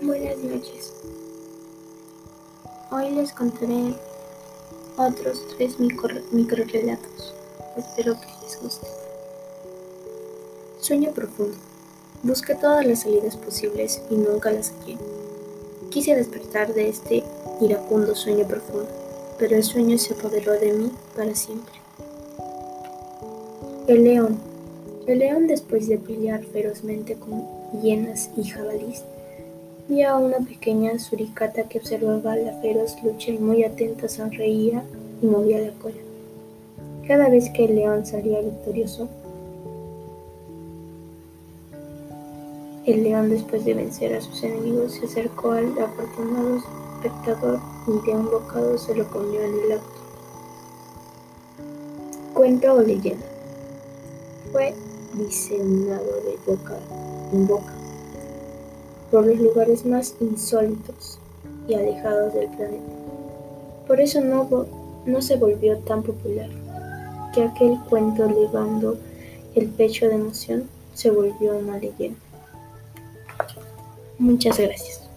Buenas noches. Hoy les contaré otros tres micro, relatos. Espero que les guste. Sueño profundo. Busqué todas las salidas posibles y nunca las hallé. Quise despertar de este iracundo sueño profundo, pero el sueño se apoderó de mí para siempre. El león. El león, después de pelear ferozmente con hienas y jabalís, vio a una pequeña suricata que observaba la feroz lucha y muy atenta sonreía y movía la cola. Cada vez que el león salía victorioso, el león después de vencer a sus enemigos se acercó al afortunado espectador y de un bocado se lo comió en el auto. Cuento o leyenda fue diseminado de boca en boca por los lugares más insólitos y alejados del planeta. Por eso no, no se volvió tan popular, que aquel cuento elevando el pecho de emoción se volvió una leyenda. Muchas gracias.